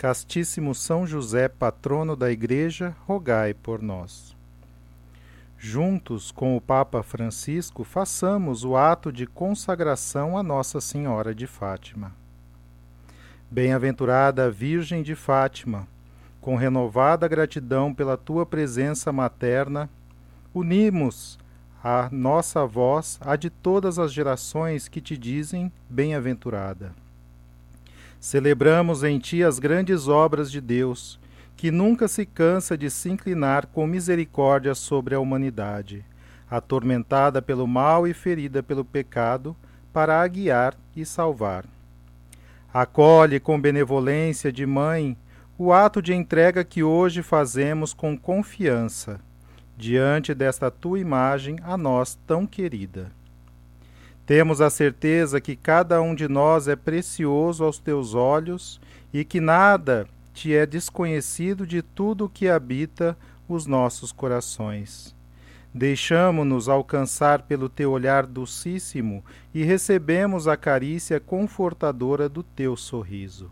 Castíssimo São José, patrono da Igreja, rogai por nós. Juntos com o Papa Francisco, façamos o ato de consagração a Nossa Senhora de Fátima. Bem-aventurada Virgem de Fátima, com renovada gratidão pela tua presença materna, unimos a nossa voz a de todas as gerações que te dizem bem-aventurada. Celebramos em ti as grandes obras de Deus, que nunca se cansa de se inclinar com misericórdia sobre a humanidade, atormentada pelo mal e ferida pelo pecado, para a guiar e salvar. Acolhe com benevolência de mãe o ato de entrega que hoje fazemos com confiança, diante desta tua imagem a nós tão querida. Temos a certeza que cada um de nós é precioso aos teus olhos e que nada te é desconhecido de tudo que habita os nossos corações. Deixamo-nos alcançar pelo teu olhar docíssimo e recebemos a carícia confortadora do teu sorriso.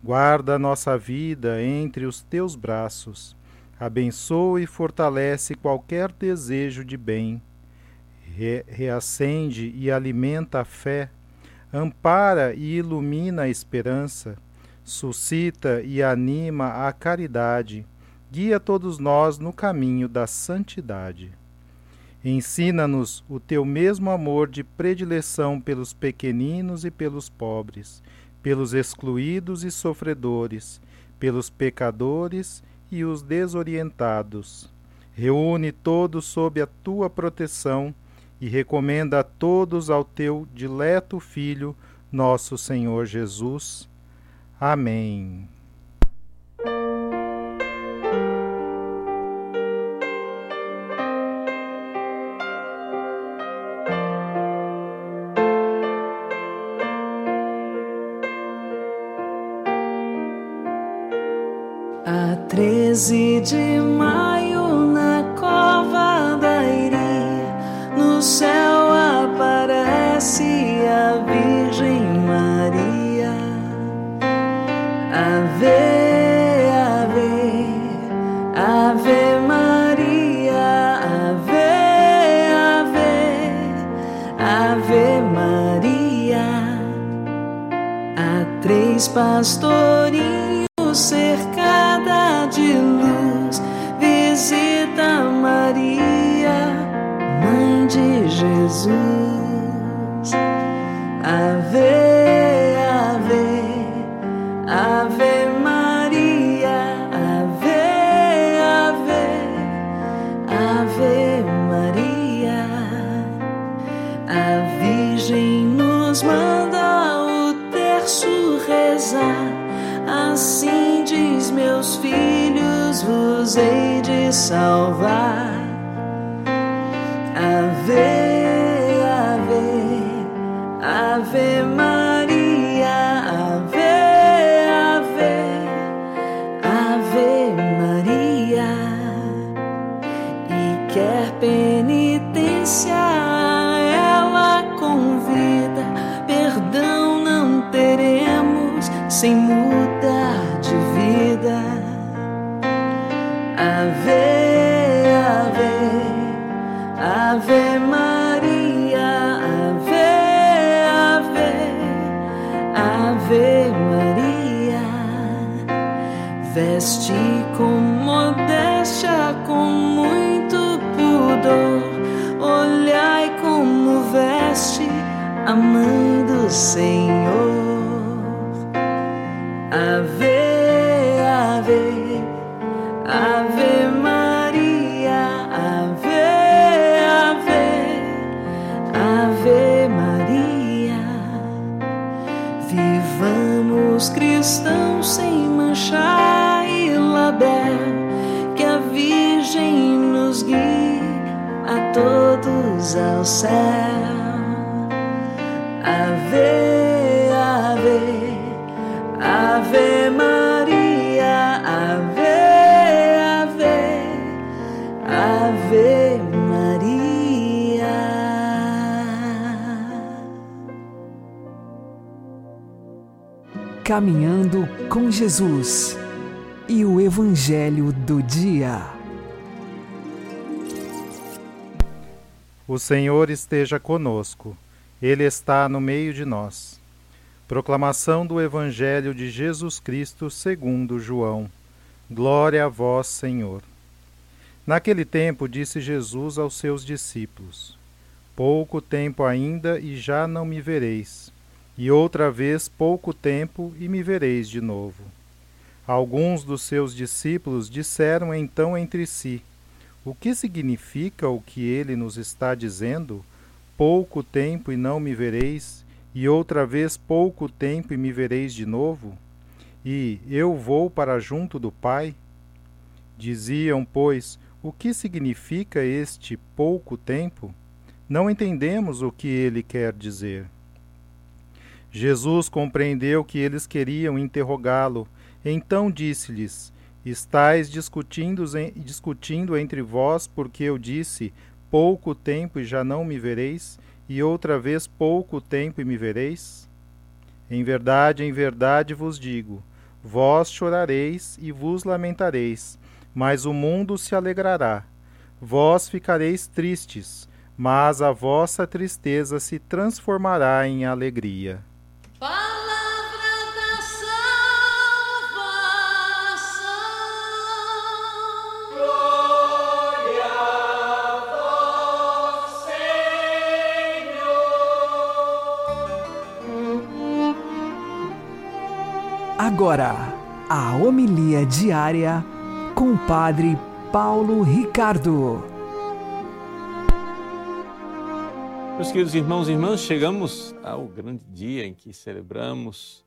Guarda a nossa vida entre os teus braços, abençoa e fortalece qualquer desejo de bem re reacende e alimenta a fé, ampara e ilumina a esperança, suscita e anima a caridade, guia todos nós no caminho da santidade. Ensina-nos o teu mesmo amor de predileção pelos pequeninos e pelos pobres, pelos excluídos e sofredores, pelos pecadores e os desorientados. Reúne todos sob a tua proteção e recomenda a todos ao teu dileto Filho, nosso Senhor Jesus. Amém. Treze de Há salvar. Ao céu. Ave, ave, ave Maria, ave, ave, ave Maria. Caminhando com Jesus e o Evangelho do Dia. O Senhor esteja conosco, Ele está no meio de nós. Proclamação do Evangelho de Jesus Cristo segundo João. Glória a vós, Senhor. Naquele tempo disse Jesus aos seus discípulos: Pouco tempo ainda e já não me vereis, e outra vez pouco tempo e me vereis de novo. Alguns dos seus discípulos disseram então entre si: O que significa o que ele nos está dizendo? Pouco tempo e não me vereis, e outra vez pouco tempo e me vereis de novo? E eu vou para junto do Pai? Diziam, pois, o que significa este pouco tempo? Não entendemos o que ele quer dizer. Jesus compreendeu que eles queriam interrogá-lo, então disse-lhes: Estais discutindo, discutindo entre vós, porque eu disse: Pouco tempo e já não me vereis, e outra vez pouco tempo e me vereis? Em verdade, em verdade vos digo: vós chorareis e vos lamentareis, mas o mundo se alegrará. Vós ficareis tristes, mas a vossa tristeza se transformará em alegria. Agora, a homilia diária com o Padre Paulo Ricardo. Meus queridos irmãos e irmãs, chegamos ao grande dia em que celebramos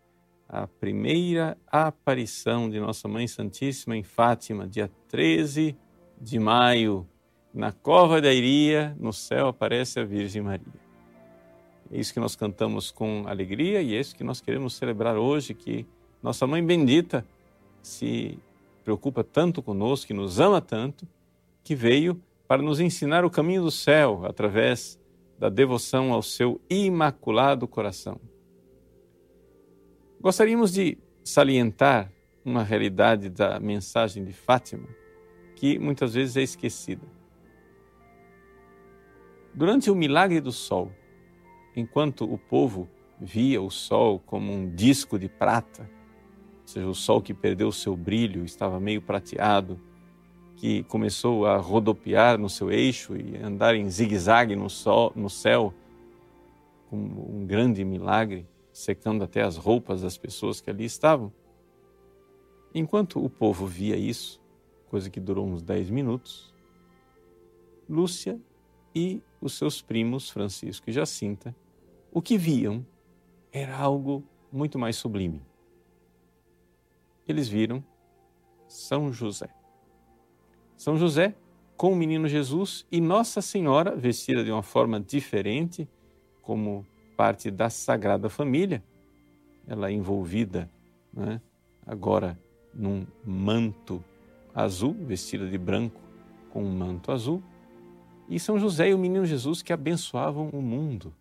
a primeira aparição de Nossa Mãe Santíssima em Fátima, dia 13 de maio. Na cova da Iria, no céu aparece a Virgem Maria. É isso que nós cantamos com alegria e é isso que nós queremos celebrar hoje, que Nossa Mãe Bendita se preocupa tanto conosco, que nos ama tanto, que veio para nos ensinar o caminho do céu através da devoção ao seu imaculado coração. Gostaríamos de salientar uma realidade da mensagem de Fátima que muitas vezes é esquecida. Durante o milagre do sol, enquanto o povo via o sol como um disco de prata, ou seja, o sol que perdeu o seu brilho, estava meio prateado, que começou a rodopiar no seu eixo e andar em zigue-zague no, sol, no céu, como um grande milagre, secando até as roupas das pessoas que ali estavam. Enquanto o povo via isso, coisa que durou uns dez minutos, Lúcia e os seus primos Francisco e Jacinta, o que viam era algo muito mais sublime. Eles viram São José. São José com o menino Jesus e Nossa Senhora, vestida de uma forma diferente, como parte da Sagrada Família, ela envolvida né, agora num manto azul, vestida de branco com um manto azul, e São José e o menino Jesus que abençoavam o mundo.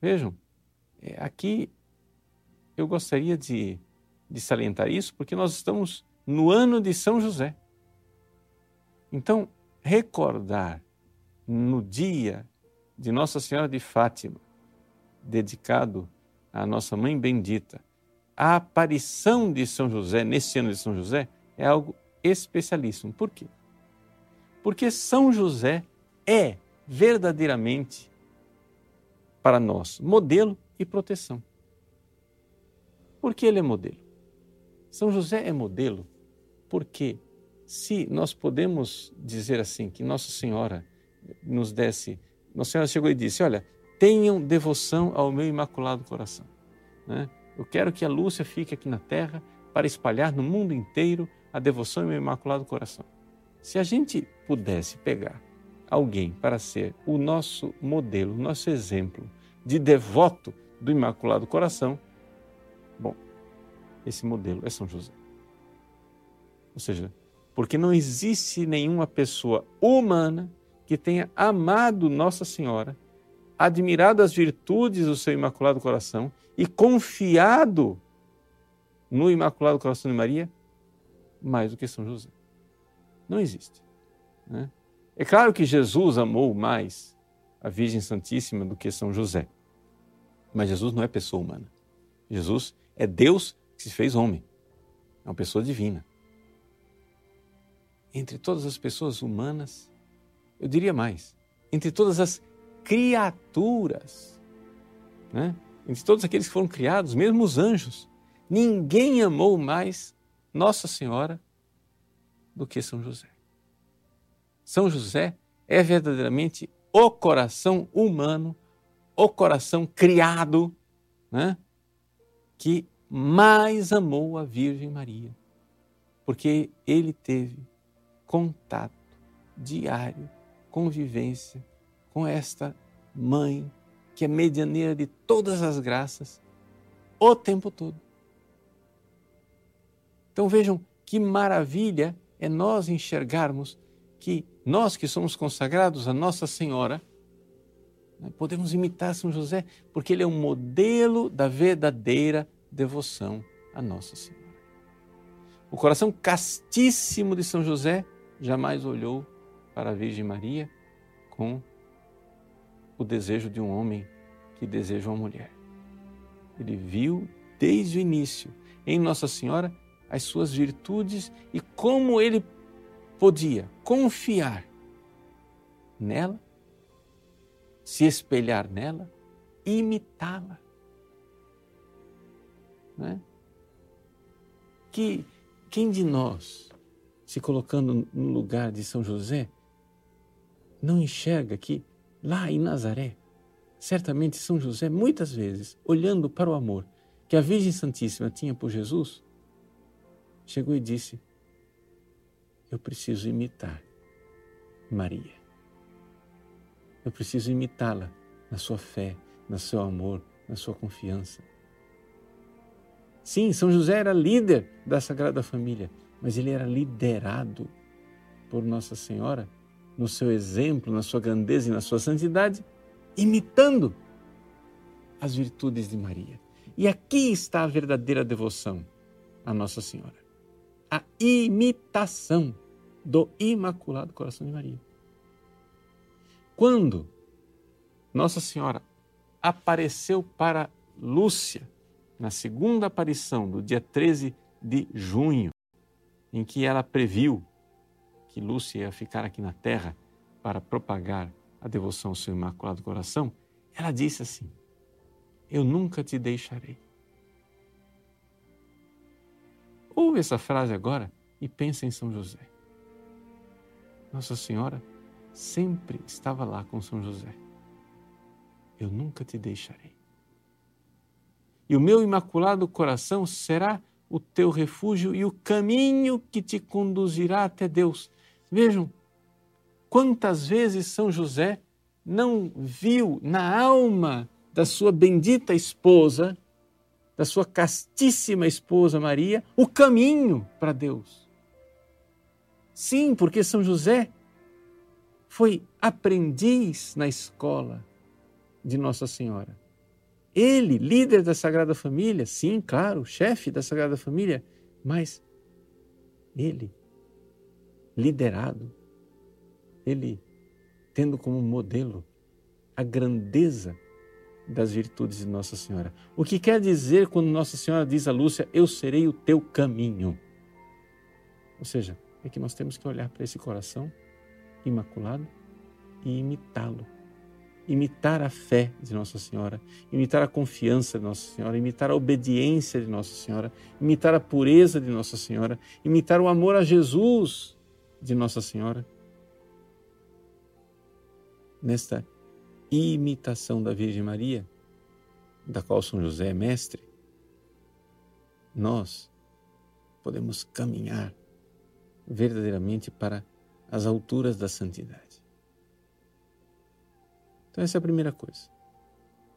Vejam, é, aqui eu gostaria de, de salientar isso porque nós estamos no ano de São José. Então, recordar no dia de Nossa Senhora de Fátima, dedicado à nossa Mãe Bendita, a aparição de São José, nesse ano de São José, é algo especialíssimo. Por quê? Porque São José é verdadeiramente para nós modelo e proteção. Por que ele é modelo? São José é modelo porque se nós podemos dizer assim que Nossa Senhora nos desse, Nossa Senhora chegou e disse, olha, tenham devoção ao meu imaculado coração. Né? Eu quero que a Lúcia fique aqui na Terra para espalhar no mundo inteiro a devoção ao meu imaculado coração. Se a gente pudesse pegar alguém para ser o nosso modelo, o nosso exemplo de devoto do Imaculado Coração, esse modelo é São José. Ou seja, porque não existe nenhuma pessoa humana que tenha amado Nossa Senhora, admirado as virtudes do seu Imaculado Coração e confiado no Imaculado Coração de Maria mais do que São José. Não existe. Né? É claro que Jesus amou mais a Virgem Santíssima do que São José. Mas Jesus não é pessoa humana. Jesus é Deus que se fez homem. É uma pessoa divina. Entre todas as pessoas humanas, eu diria mais, entre todas as criaturas, né? entre todos aqueles que foram criados, mesmo os anjos, ninguém amou mais Nossa Senhora do que São José. São José é verdadeiramente o coração humano, o coração criado, né? que mais amou a Virgem Maria, porque ele teve contato diário, convivência com esta mãe que é medianeira de todas as graças o tempo todo. Então vejam que maravilha é nós enxergarmos que nós que somos consagrados a Nossa Senhora né, podemos imitar São José, porque ele é um modelo da verdadeira devoção a Nossa Senhora. O coração castíssimo de São José jamais olhou para a Virgem Maria com o desejo de um homem que deseja uma mulher. Ele viu desde o início em Nossa Senhora as suas virtudes e como ele podia confiar nela, se espelhar nela imitá-la. Né? Que quem de nós, se colocando no lugar de São José, não enxerga que lá em Nazaré, certamente São José, muitas vezes, olhando para o amor que a Virgem Santíssima tinha por Jesus, chegou e disse: eu preciso imitar Maria. Eu preciso imitá-la na sua fé, no seu amor, na sua confiança. Sim, São José era líder da Sagrada Família, mas ele era liderado por Nossa Senhora no seu exemplo, na sua grandeza e na sua santidade, imitando as virtudes de Maria. E aqui está a verdadeira devoção a Nossa Senhora a imitação do Imaculado Coração de Maria. Quando Nossa Senhora apareceu para Lúcia, na segunda aparição do dia 13 de junho, em que ela previu que Lúcia ia ficar aqui na terra para propagar a devoção ao seu Imaculado Coração, ela disse assim: Eu nunca te deixarei. Ouve essa frase agora e pensa em São José. Nossa Senhora sempre estava lá com São José. Eu nunca te deixarei. E o meu imaculado coração será o teu refúgio e o caminho que te conduzirá até Deus. Vejam quantas vezes São José não viu na alma da sua bendita esposa da sua castíssima esposa Maria o caminho para Deus. Sim, porque São José foi aprendiz na escola de Nossa Senhora. Ele, líder da Sagrada Família, sim, claro, chefe da Sagrada Família, mas ele, liderado, ele tendo como modelo a grandeza das virtudes de Nossa Senhora. O que quer dizer quando Nossa Senhora diz a Lúcia, eu serei o teu caminho? Ou seja, é que nós temos que olhar para esse coração imaculado e imitá-lo imitar a fé de Nossa Senhora, imitar a confiança de Nossa Senhora, imitar a obediência de Nossa Senhora, imitar a pureza de Nossa Senhora, imitar o amor a Jesus de Nossa Senhora. Nesta imitação da Virgem Maria, da qual São José é mestre, nós podemos caminhar verdadeiramente para as alturas da santidade. Então, essa é a primeira coisa.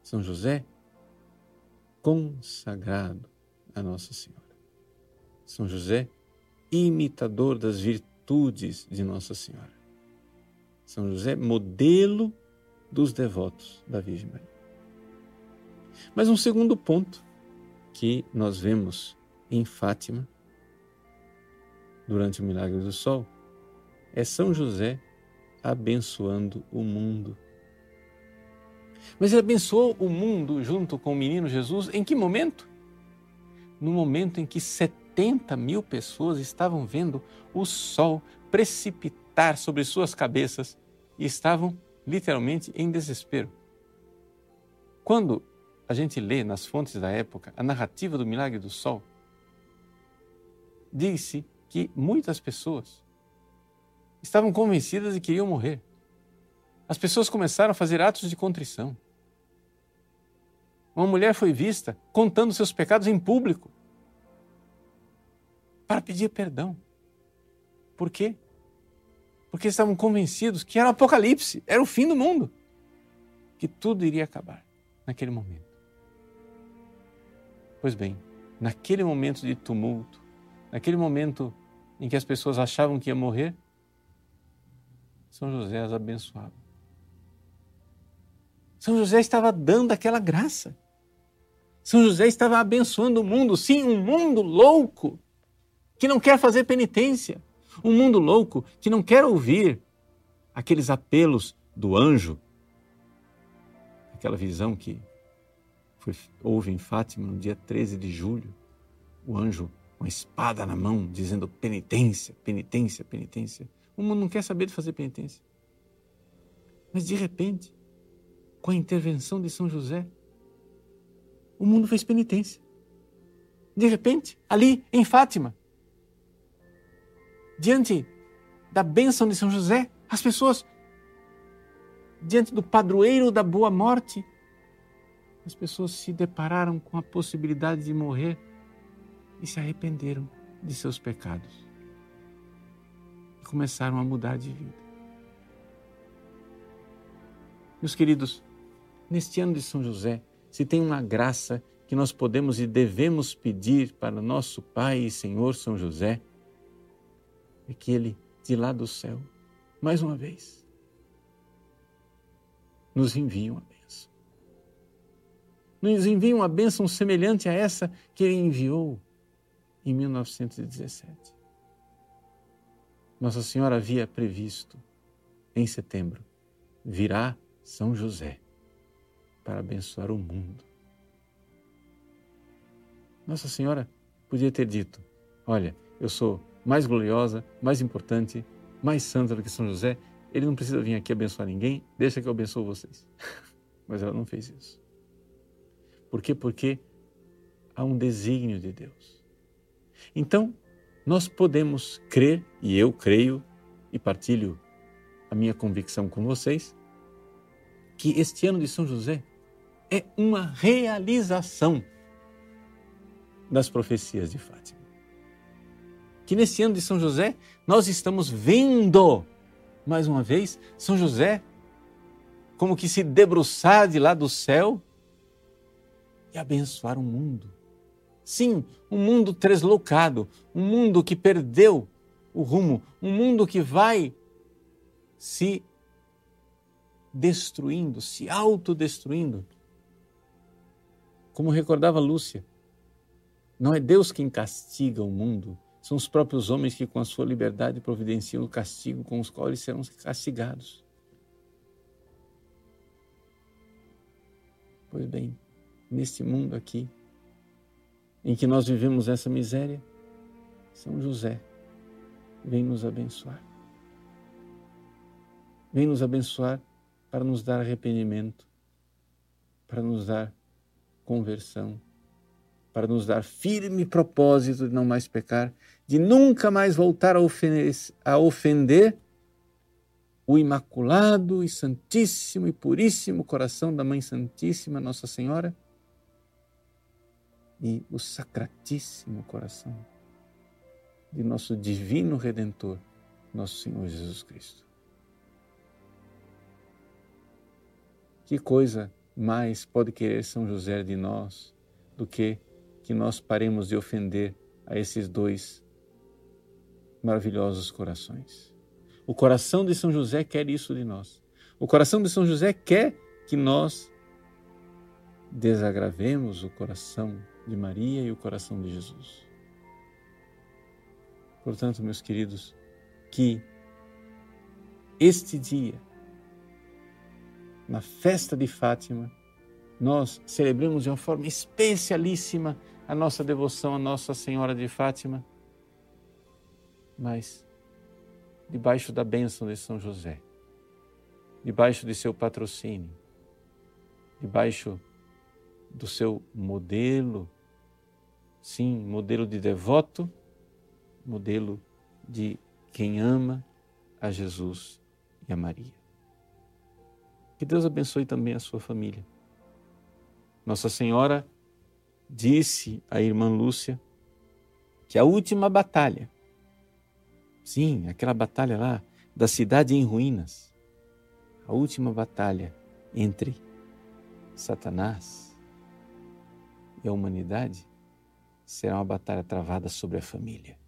São José, consagrado a Nossa Senhora. São José, imitador das virtudes de Nossa Senhora. São José, modelo dos devotos da Virgem Maria. Mas um segundo ponto que nós vemos em Fátima, durante o milagre do sol, é São José abençoando o mundo mas ele abençoou o mundo junto com o menino Jesus em que momento? No momento em que 70 mil pessoas estavam vendo o sol precipitar sobre suas cabeças e estavam literalmente em desespero. Quando a gente lê nas fontes da época a narrativa do milagre do sol, disse que muitas pessoas estavam convencidas de que iriam morrer as pessoas começaram a fazer atos de contrição. Uma mulher foi vista contando seus pecados em público para pedir perdão. Por quê? Porque estavam convencidos que era o apocalipse, era o fim do mundo, que tudo iria acabar naquele momento. Pois bem, naquele momento de tumulto, naquele momento em que as pessoas achavam que ia morrer, São José as abençoava. São José estava dando aquela graça. São José estava abençoando o mundo, sim, um mundo louco que não quer fazer penitência, um mundo louco que não quer ouvir aqueles apelos do anjo, aquela visão que foi, houve em Fátima no dia 13 de julho, o anjo com a espada na mão dizendo penitência, penitência, penitência. O mundo não quer saber de fazer penitência. Mas de repente, com a intervenção de São José, o mundo fez penitência. De repente, ali em Fátima, diante da bênção de São José, as pessoas, diante do padroeiro da boa morte, as pessoas se depararam com a possibilidade de morrer e se arrependeram de seus pecados e começaram a mudar de vida. Meus queridos, neste ano de São José, se tem uma graça que nós podemos e devemos pedir para nosso Pai e Senhor São José, é que Ele, de lá do céu, mais uma vez, nos envie uma bênção. Nos envie uma bênção semelhante a essa que Ele enviou em 1917. Nossa Senhora havia previsto, em setembro, virá São José para abençoar o mundo. Nossa Senhora podia ter dito: Olha, eu sou mais gloriosa, mais importante, mais santa do que São José, ele não precisa vir aqui abençoar ninguém, deixa que eu abençoo vocês. Mas ela não fez isso. Por quê? Porque há um desígnio de Deus. Então, nós podemos crer, e eu creio e partilho a minha convicção com vocês, que este ano de São José é uma realização das profecias de Fátima. Que nesse ano de São José nós estamos vendo, mais uma vez, São José como que se debruçar de lá do céu e abençoar o mundo. Sim, um mundo deslocado, um mundo que perdeu o rumo, um mundo que vai se destruindo, se autodestruindo como recordava Lúcia, não é Deus quem castiga o mundo, são os próprios homens que, com a sua liberdade, providenciam o castigo com os quais eles serão castigados. Pois bem, neste mundo aqui, em que nós vivemos essa miséria, São José vem nos abençoar. Vem nos abençoar para nos dar arrependimento, para nos dar conversão, para nos dar firme propósito de não mais pecar, de nunca mais voltar a ofender, a ofender o imaculado e santíssimo e puríssimo coração da Mãe Santíssima Nossa Senhora e o sacratíssimo coração de nosso divino redentor, nosso Senhor Jesus Cristo. Que coisa mais pode querer São José de nós do que que nós paremos de ofender a esses dois maravilhosos corações? O coração de São José quer isso de nós. O coração de São José quer que nós desagravemos o coração de Maria e o coração de Jesus. Portanto, meus queridos, que este dia, na festa de Fátima, nós celebremos de uma forma especialíssima a nossa devoção à Nossa Senhora de Fátima, mas debaixo da bênção de São José, debaixo de seu patrocínio, debaixo do seu modelo, sim, modelo de devoto, modelo de quem ama a Jesus e a Maria. Que Deus abençoe também a sua família. Nossa Senhora disse à irmã Lúcia que a última batalha Sim, aquela batalha lá da cidade em ruínas. A última batalha entre Satanás e a humanidade será uma batalha travada sobre a família.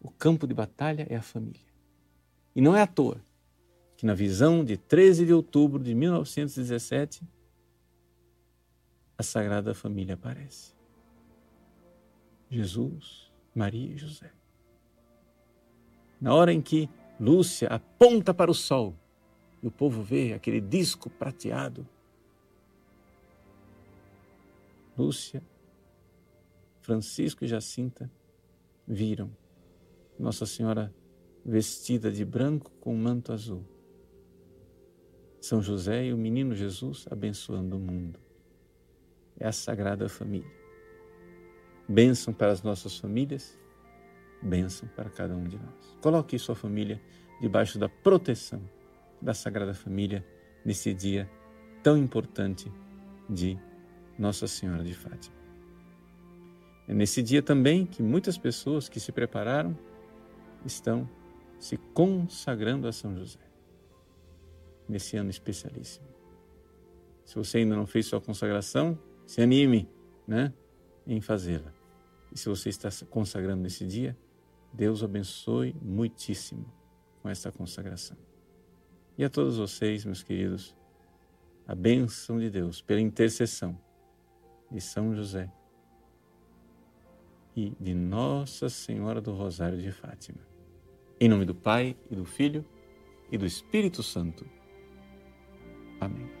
O campo de batalha é a família. E não é à toa que na visão de 13 de outubro de 1917 a Sagrada Família aparece. Jesus, Maria e José. Na hora em que Lúcia aponta para o sol e o povo vê aquele disco prateado, Lúcia, Francisco e Jacinta viram Nossa Senhora vestida de branco com manto azul. São José e o menino Jesus abençoando o mundo. É a Sagrada Família. Bênção para as nossas famílias bênção para cada um de nós. Coloque sua família debaixo da proteção da Sagrada Família nesse dia tão importante de Nossa Senhora de Fátima. É nesse dia também que muitas pessoas que se prepararam estão se consagrando a São José. Nesse ano especialíssimo. Se você ainda não fez sua consagração, se anime, né, em fazê-la. E se você está consagrando nesse dia, Deus abençoe muitíssimo com esta consagração. E a todos vocês, meus queridos, a bênção de Deus pela intercessão de São José e de Nossa Senhora do Rosário de Fátima. Em nome do Pai e do Filho e do Espírito Santo. Amém.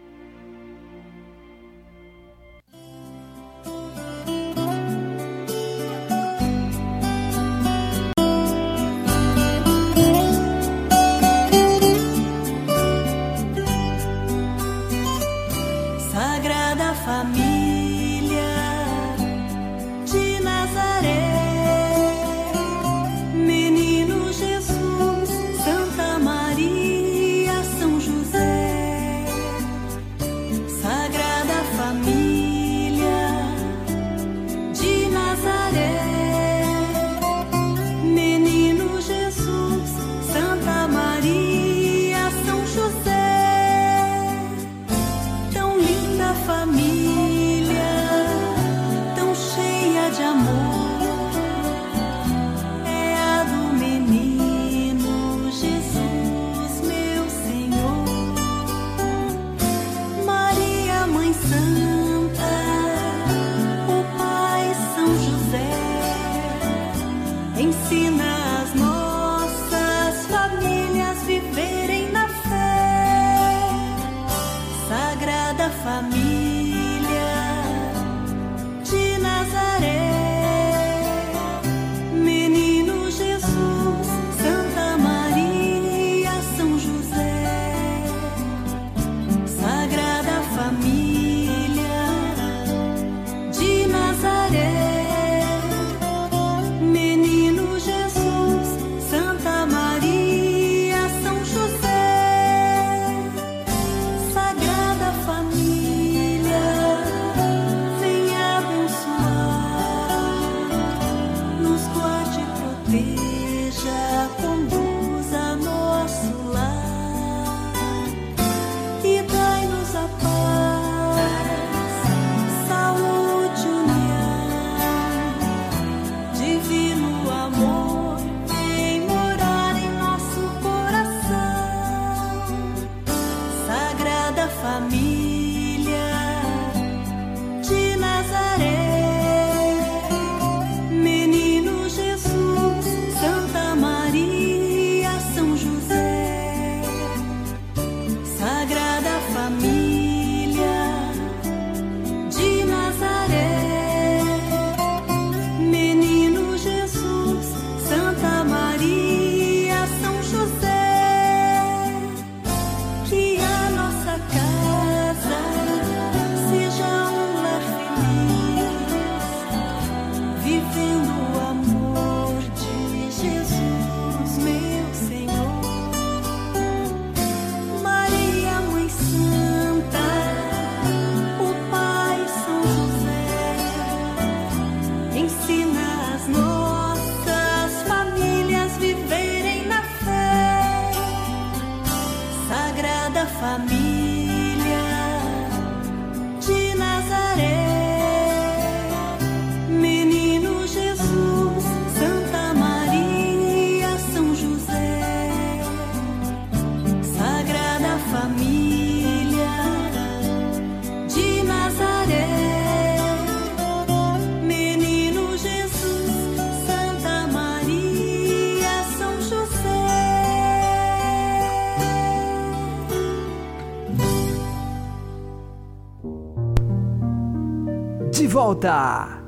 Volta!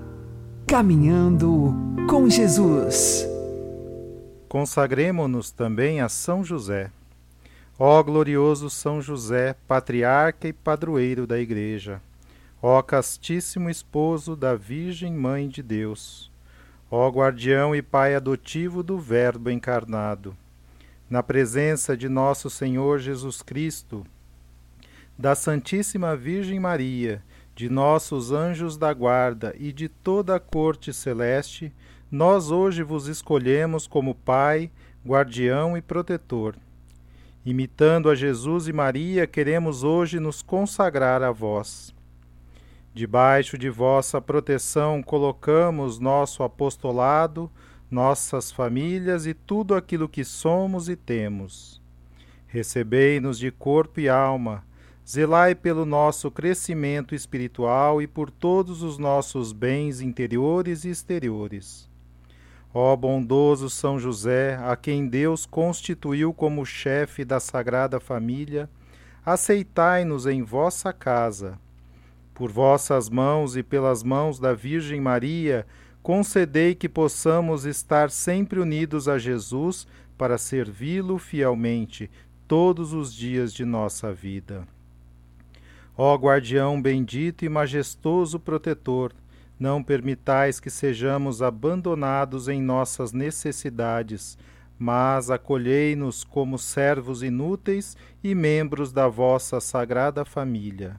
Caminhando com Jesus. Consagremo-nos também a São José. Ó glorioso São José, patriarca e padroeiro da Igreja, ó castíssimo esposo da Virgem Mãe de Deus, ó guardião e pai adotivo do Verbo encarnado, na presença de nosso Senhor Jesus Cristo, da Santíssima Virgem Maria, de nossos anjos da guarda e de toda a corte celeste, nós hoje vos escolhemos como Pai, guardião e protetor Imitando a Jesus e Maria, queremos hoje nos consagrar a vós. Debaixo de vossa proteção colocamos nosso apostolado, nossas famílias e tudo aquilo que somos e temos. Recebei-nos de corpo e alma, zelai pelo nosso crescimento espiritual e por todos os nossos bens interiores e exteriores Ó bondoso São José, a quem Deus constituiu como chefe da Sagrada Família, aceitai-nos em vossa casa. Por vossas mãos e pelas mãos da Virgem Maria, concedei que possamos estar sempre unidos a Jesus para servi-lo fielmente todos os dias de nossa vida. Ó guardião bendito e majestoso protetor, não permitais que sejamos abandonados em nossas necessidades, mas acolhei-nos como servos inúteis e membros da vossa sagrada família.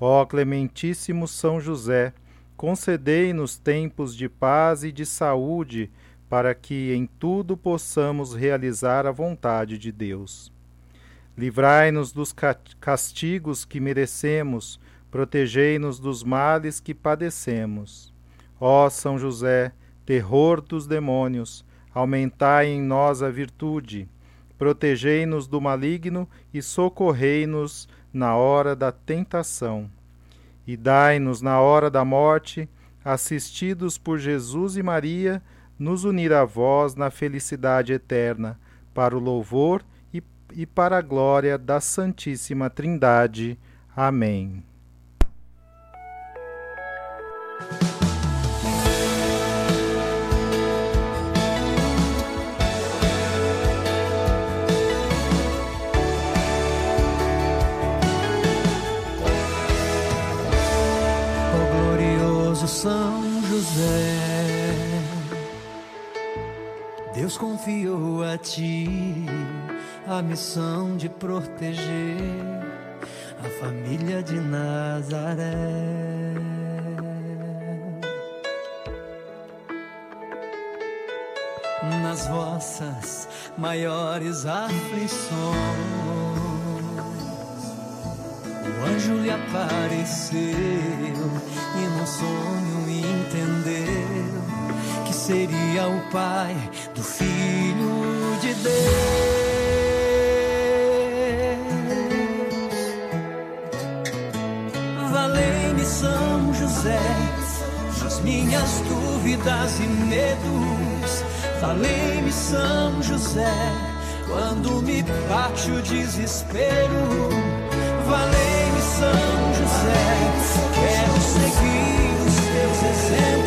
Ó Clementíssimo São José, concedei-nos tempos de paz e de saúde, para que em tudo possamos realizar a vontade de Deus. Livrai-nos dos castigos que merecemos, protegei-nos dos males que padecemos. Ó São José, terror dos demônios, aumentai em nós a virtude, protegei-nos do maligno e socorrei-nos na hora da tentação. E dai-nos na hora da morte, assistidos por Jesus e Maria, nos unir a vós na felicidade eterna, para o louvor e, e para a glória da Santíssima Trindade. Amém. São José, Deus confiou a ti a missão de proteger a família de Nazaré. Nas vossas maiores aflições anjo lhe apareceu e no sonho entendeu que seria o pai do filho de Deus. São José nas minhas dúvidas e medos. Valei-me São José quando me bate o desespero. Valei são José, quero seguir os teus exemplos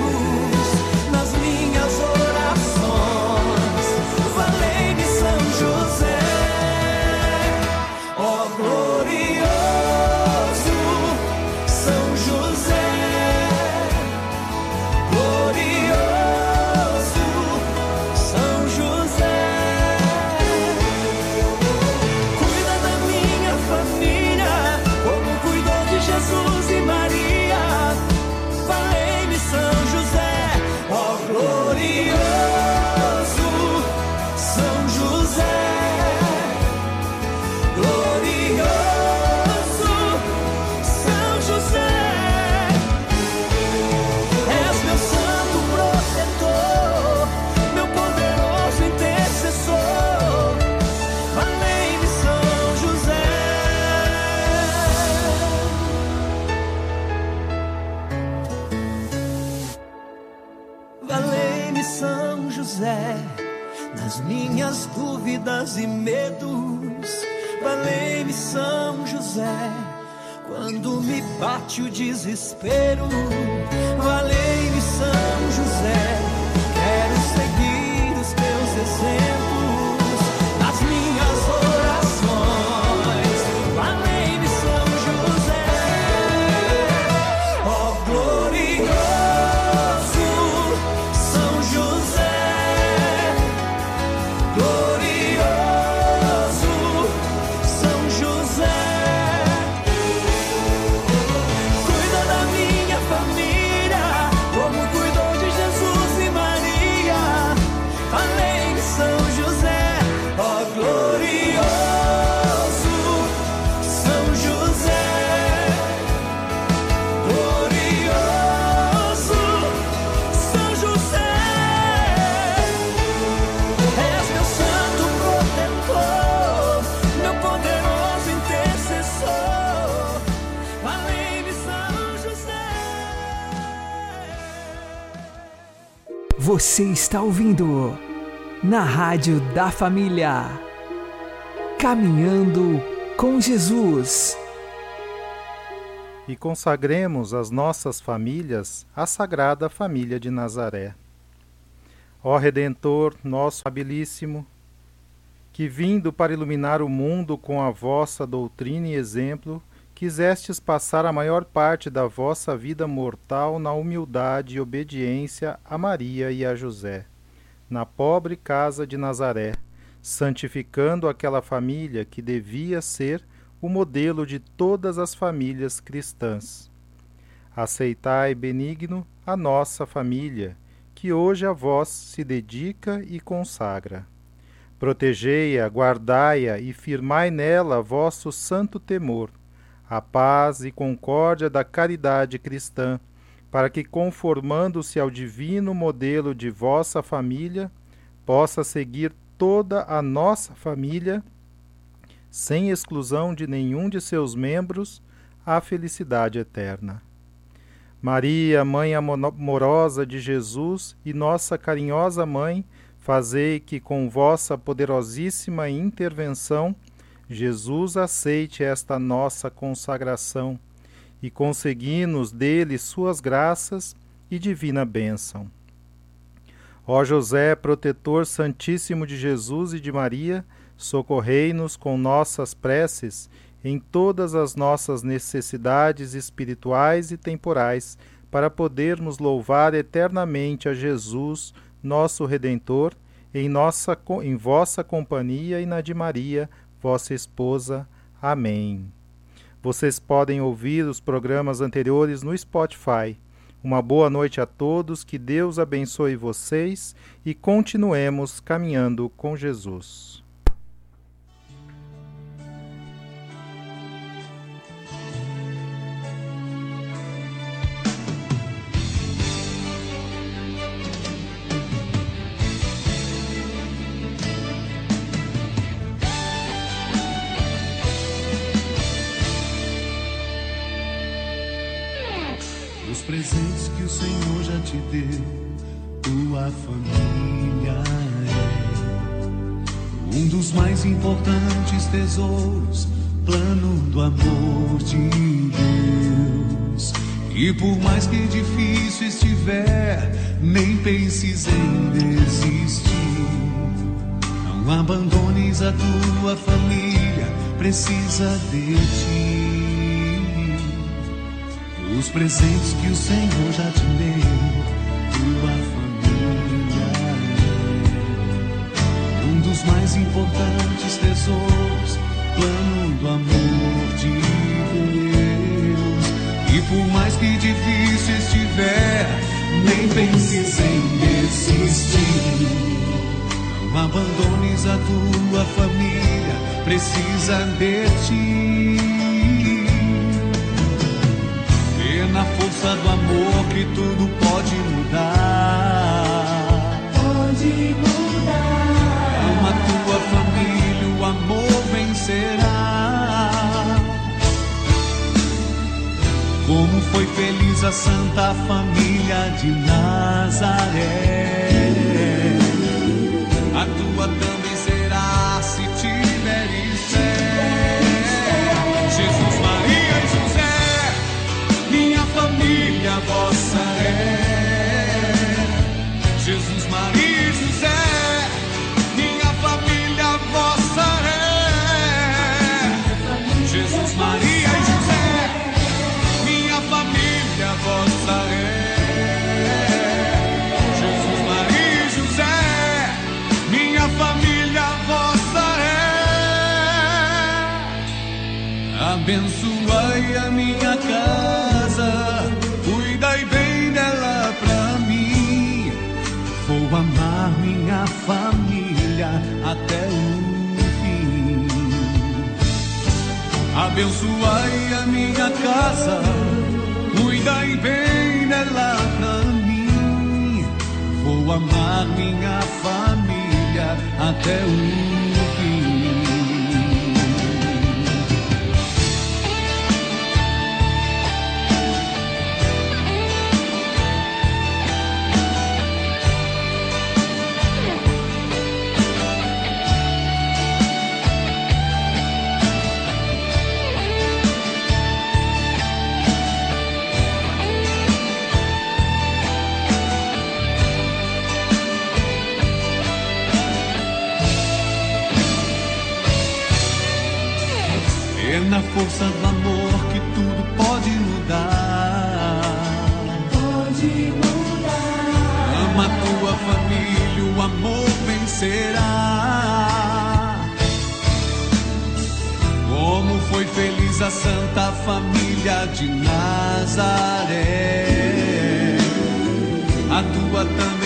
bate o desespero. Está ouvindo na Rádio da Família. Caminhando com Jesus. E consagremos as nossas famílias à Sagrada Família de Nazaré. Ó Redentor, nosso habilíssimo, que vindo para iluminar o mundo com a vossa doutrina e exemplo, quisestes passar a maior parte da vossa vida mortal na humildade e obediência a Maria e a José, na pobre casa de Nazaré, santificando aquela família que devia ser o modelo de todas as famílias cristãs. Aceitai, benigno, a nossa família, que hoje a vós se dedica e consagra. Protegei-a, guardai-a e firmai nela vosso santo temor, a paz e concórdia da caridade cristã, para que, conformando-se ao divino modelo de vossa família, possa seguir toda a nossa família, sem exclusão de nenhum de seus membros, à felicidade eterna. Maria, Mãe amorosa de Jesus e nossa carinhosa Mãe, fazei que com vossa poderosíssima intervenção Jesus aceite esta nossa consagração e consegui-nos dele suas graças e divina bênção. Ó José, protetor santíssimo de Jesus e de Maria, socorrei-nos com nossas preces em todas as nossas necessidades espirituais e temporais, para podermos louvar eternamente a Jesus, nosso Redentor, em, nossa, em vossa companhia e na de Maria, vossa esposa. Amém. Vocês podem ouvir os programas anteriores no Spotify. Uma boa noite a todos, que Deus abençoe vocês e continuemos caminhando com Jesus. O Senhor já te deu, tua família é um dos mais importantes tesouros, plano do amor de Deus. E por mais que difícil estiver, nem penses em desistir. Não abandones a tua família, precisa de ti. Os presentes que o Senhor já te deu, tua família um dos mais importantes tesouros, plano do amor de Deus. E por mais que difícil estiver, nem penses em desistir. Não abandones a tua família, precisa de ti. Força do amor que tudo pode mudar. Pode mudar. Ama a tua família, o amor vencerá. Como foi feliz a santa família de Nazaré. A minha casa, cuidai bem dela pra mim. Vou amar minha família até o fim. Abençoai a minha casa, cuidai bem dela pra mim. Vou amar minha família até o fim. Na força do amor que tudo pode mudar. Pode mudar. Ama a tua família, o amor vencerá. Como foi feliz a santa família de Nazaré. A tua também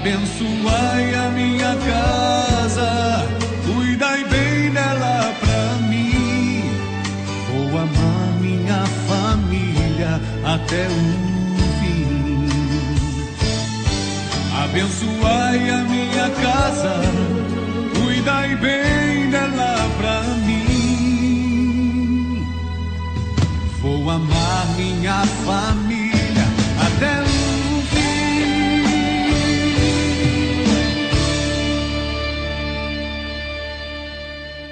Abençoai a minha casa, cuidai bem dela pra mim. Vou amar minha família até o fim. Abençoai a minha casa, cuidai bem dela pra mim. Vou amar minha família